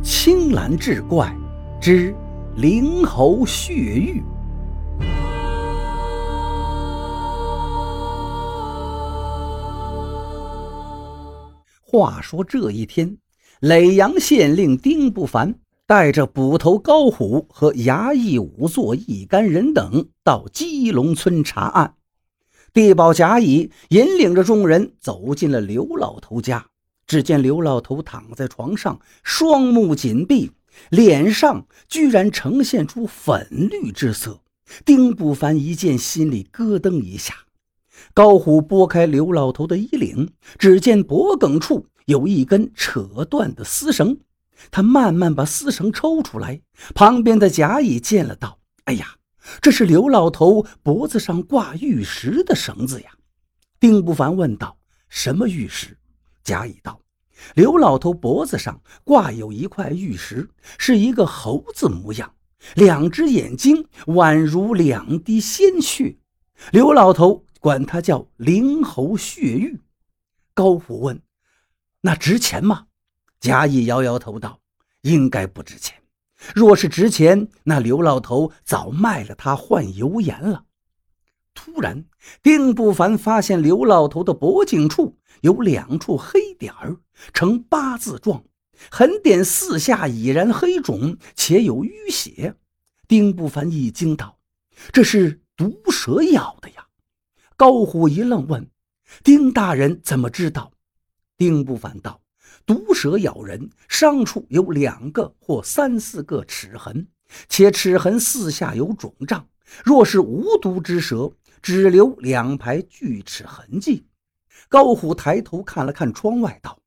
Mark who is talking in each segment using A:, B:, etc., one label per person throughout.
A: 青蓝志怪之灵猴血玉。话说这一天，耒阳县令丁不凡带着捕头高虎和衙役仵作一干人等到鸡笼村查案。地保甲乙引领着众人走进了刘老头家。只见刘老头躺在床上，双目紧闭，脸上居然呈现出粉绿之色。丁不凡一见，心里咯噔一下。高虎拨开刘老头的衣领，只见脖颈处有一根扯断的丝绳。他慢慢把丝绳抽出来，旁边的贾乙见了，道：“哎呀，这是刘老头脖子上挂玉石的绳子呀！”丁不凡问道：“什么玉石？”贾乙道：“刘老头脖子上挂有一块玉石，是一个猴子模样，两只眼睛宛如两滴鲜血。刘老头管它叫灵猴血玉。”高虎问：“那值钱吗？”贾乙摇摇头道：“应该不值钱。若是值钱，那刘老头早卖了它换油盐了。”突然，丁不凡发现刘老头的脖颈处有两处黑点儿，呈八字状，痕点四下已然黑肿，且有淤血。丁不凡一惊道：“这是毒蛇咬的呀！”高虎一愣，问：“丁大人怎么知道？”丁不凡道：“毒蛇咬人，伤处有两个或三四个齿痕，且齿痕四下有肿胀。若是无毒之蛇，”只留两排锯齿痕迹。高虎抬头看了看窗外，道：“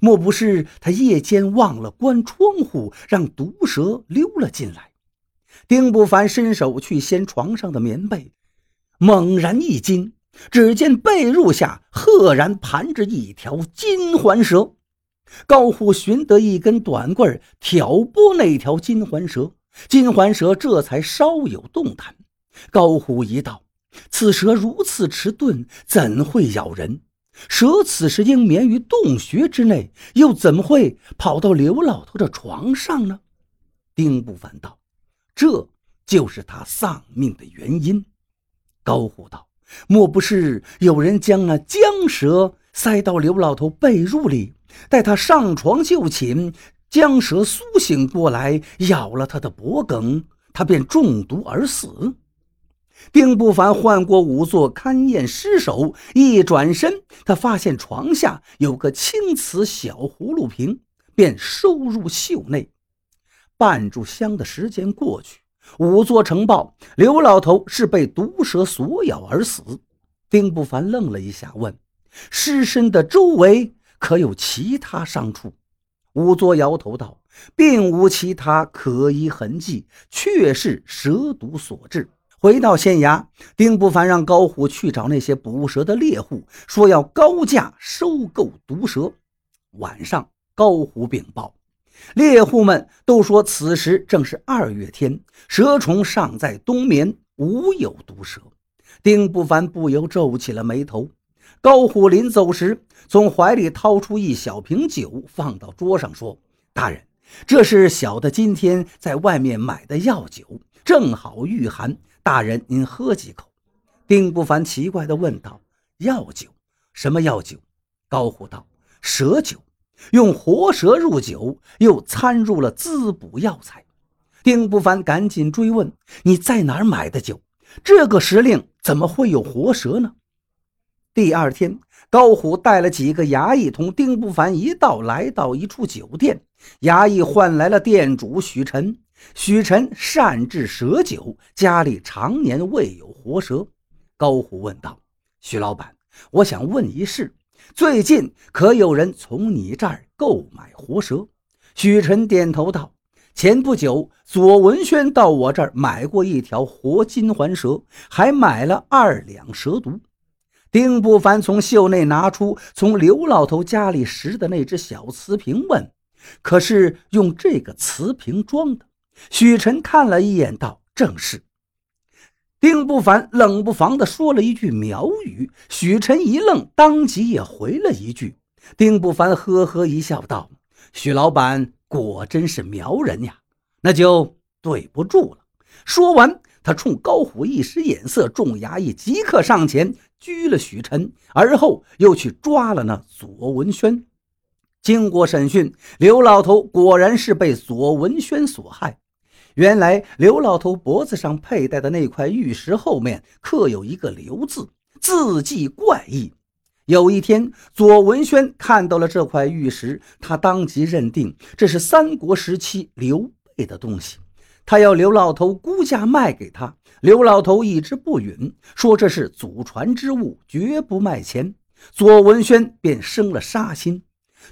A: 莫不是他夜间忘了关窗户，让毒蛇溜了进来？”丁不凡伸手去掀床上的棉被，猛然一惊，只见被褥下赫然盘着一条金环蛇。高虎寻得一根短棍，挑拨那条金环蛇，金环蛇这才稍有动弹。高虎一道。此蛇如此迟钝，怎会咬人？蛇此时应眠于洞穴之内，又怎么会跑到刘老头的床上呢？丁不凡道：“这就是他丧命的原因。”高虎道：“莫不是有人将那僵蛇塞到刘老头被褥里，待他上床就寝，江蛇苏醒过来，咬了他的脖颈，他便中毒而死？”丁不凡换过仵作勘验尸首，一转身，他发现床下有个青瓷小葫芦瓶，便收入袖内。半炷香的时间过去，仵作呈报刘老头是被毒蛇所咬而死。丁不凡愣了一下，问：“尸身的周围可有其他伤处？”仵作摇头道：“并无其他可疑痕迹，确是蛇毒所致。”回到县衙，丁不凡让高虎去找那些捕蛇的猎户，说要高价收购毒蛇。晚上，高虎禀报，猎户们都说此时正是二月天，蛇虫尚在冬眠，无有毒蛇。丁不凡不由皱起了眉头。高虎临走时，从怀里掏出一小瓶酒，放到桌上，说：“大人，这是小的今天在外面买的药酒，正好御寒。”大人，您喝几口？丁不凡奇怪地问道：“药酒？什么药酒？”高虎道：“蛇酒，用活蛇入酒，又掺入了滋补药材。”丁不凡赶紧追问：“你在哪儿买的酒？这个时令怎么会有活蛇呢？”第二天，高虎带了几个衙役同丁不凡一道来到一处酒店，衙役唤来了店主许晨。许晨善制蛇酒，家里常年未有活蛇。高虎问道：“许老板，我想问一事，最近可有人从你这儿购买活蛇？”许晨点头道：“前不久，左文轩到我这儿买过一条活金环蛇，还买了二两蛇毒。”丁不凡从袖内拿出从刘老头家里拾的那只小瓷瓶，问：“可是用这个瓷瓶装的？”许晨看了一眼，道：“正是。”丁不凡冷不防地说了一句苗语，许晨一愣，当即也回了一句。丁不凡呵呵一笑，道：“许老板果真是苗人呀，那就对不住了。说完，他冲高虎一使眼色，众衙役即刻上前拘了许晨，而后又去抓了那左文轩。经过审讯，刘老头果然是被左文轩所害。原来，刘老头脖子上佩戴的那块玉石后面刻有一个“刘”字，字迹怪异。有一天，左文轩看到了这块玉石，他当即认定这是三国时期刘备的东西。他要刘老头估价卖给他，刘老头一直不允，说这是祖传之物，绝不卖钱。左文轩便生了杀心，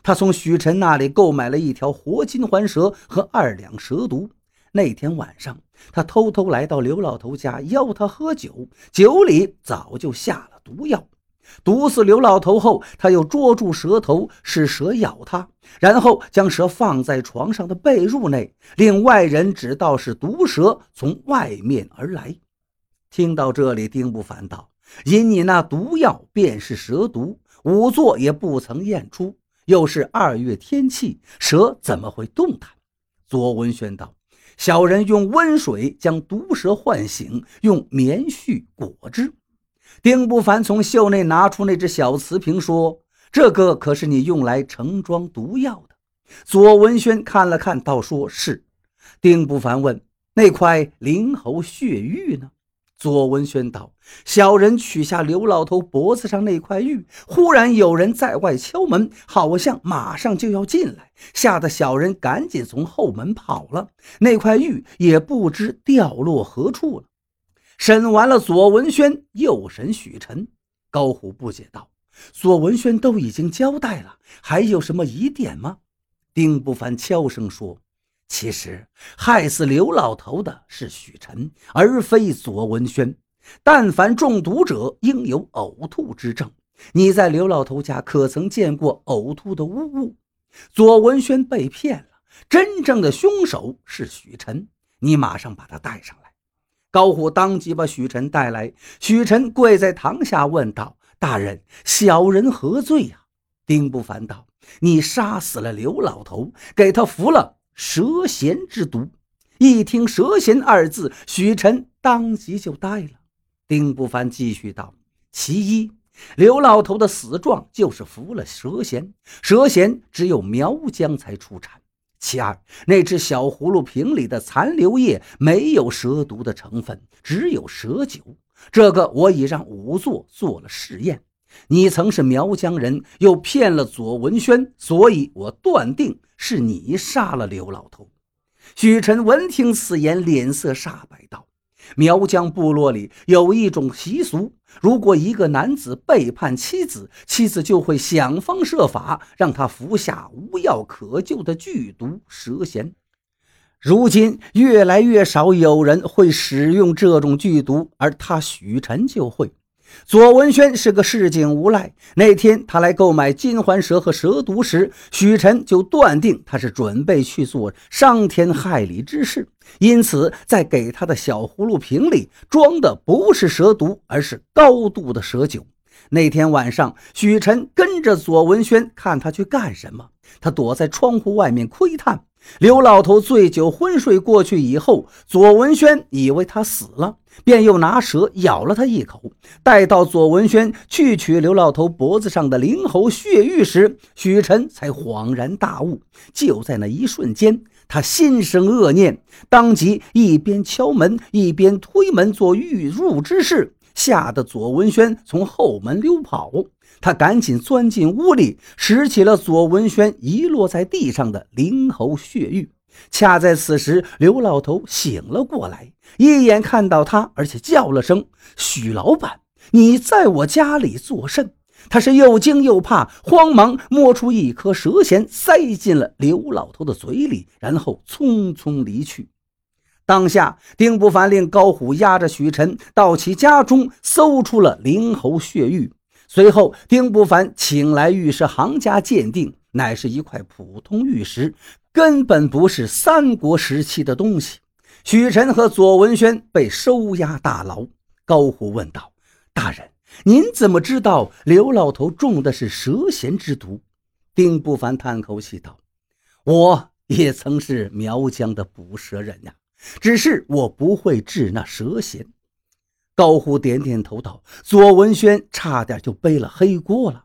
A: 他从许晨那里购买了一条活金环蛇和二两蛇毒。那天晚上，他偷偷来到刘老头家，邀他喝酒，酒里早就下了毒药。毒死刘老头后，他又捉住蛇头，使蛇咬他，然后将蛇放在床上的被褥内，令外人只道是毒蛇从外面而来。听到这里，丁不凡道：“因你那毒药便是蛇毒，仵作也不曾验出。又是二月天气，蛇怎么会动弹？”左文轩道：“小人用温水将毒蛇唤醒，用棉絮裹之。”丁不凡从袖内拿出那只小瓷瓶，说：“这个可是你用来盛装毒药的。”左文轩看了看，倒：“说是。”丁不凡问：“那块灵猴血玉呢？”左文轩道：“小人取下刘老头脖子上那块玉，忽然有人在外敲门，好像马上就要进来，吓得小人赶紧从后门跑了。那块玉也不知掉落何处了。”审完了左文轩，又审许晨。高虎不解道：“左文轩都已经交代了，还有什么疑点吗？”丁不凡悄声说：“其实害死刘老头的是许晨，而非左文轩。但凡中毒者，应有呕吐之症。你在刘老头家可曾见过呕吐的污物？左文轩被骗了，真正的凶手是许晨。你马上把他带上来。”高虎当即把许晨带来，许晨跪在堂下问道：“大人，小人何罪呀？”丁不凡道：“你杀死了刘老头，给他服了蛇涎之毒。”一听“蛇涎”二字，许晨当即就呆了。丁不凡继续道：“其一，刘老头的死状就是服了蛇涎，蛇涎只有苗疆才出产。”其二，那只小葫芦瓶里的残留液没有蛇毒的成分，只有蛇酒。这个我已让仵作做了试验。你曾是苗疆人，又骗了左文轩，所以我断定是你杀了刘老头。许晨闻听此言，脸色煞白，道。苗疆部落里有一种习俗，如果一个男子背叛妻子，妻子就会想方设法让他服下无药可救的剧毒蛇涎。如今越来越少有人会使用这种剧毒，而他许晨就会。左文轩是个市井无赖。那天他来购买金环蛇和蛇毒时，许晨就断定他是准备去做伤天害理之事，因此在给他的小葫芦瓶里装的不是蛇毒，而是高度的蛇酒。那天晚上，许晨跟着左文轩看他去干什么。他躲在窗户外面窥探。刘老头醉酒昏睡过去以后，左文轩以为他死了，便又拿蛇咬了他一口。待到左文轩去取刘老头脖子上的灵猴血玉时，许晨才恍然大悟。就在那一瞬间，他心生恶念，当即一边敲门，一边推门做欲入之势，吓得左文轩从后门溜跑。他赶紧钻进屋里，拾起了左文轩遗落在地上的灵猴血玉。恰在此时，刘老头醒了过来，一眼看到他，而且叫了声：“许老板，你在我家里作甚？”他是又惊又怕，慌忙摸出一颗蛇涎，塞进了刘老头的嘴里，然后匆匆离去。当下，丁不凡令高虎押着许晨到其家中，搜出了灵猴血玉。随后，丁不凡请来玉石行家鉴定，乃是一块普通玉石，根本不是三国时期的东西。许晨和左文轩被收押大牢。高虎问道：“大人，您怎么知道刘老头中的是蛇涎之毒？”丁不凡叹口气道：“我也曾是苗疆的捕蛇人呀，只是我不会治那蛇涎。高虎点点头道：“左文轩差点就背了黑锅了。”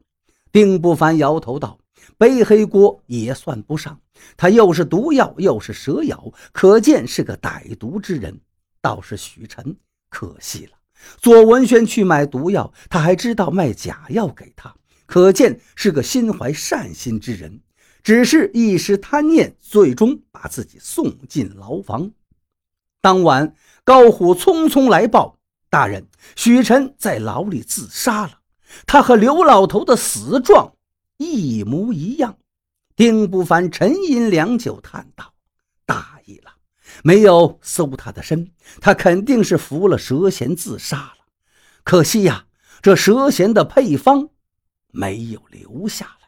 A: 丁不凡摇头道：“背黑锅也算不上，他又是毒药又是蛇咬，可见是个歹毒之人。倒是许晨，可惜了。左文轩去买毒药，他还知道卖假药给他，可见是个心怀善心之人。只是一时贪念，最终把自己送进牢房。当晚，高虎匆匆来报。”大人，许晨在牢里自杀了，他和刘老头的死状一模一样。丁不凡沉吟良久，叹道：“大意了，没有搜他的身，他肯定是服了蛇涎自杀了。可惜呀，这蛇涎的配方没有留下来。”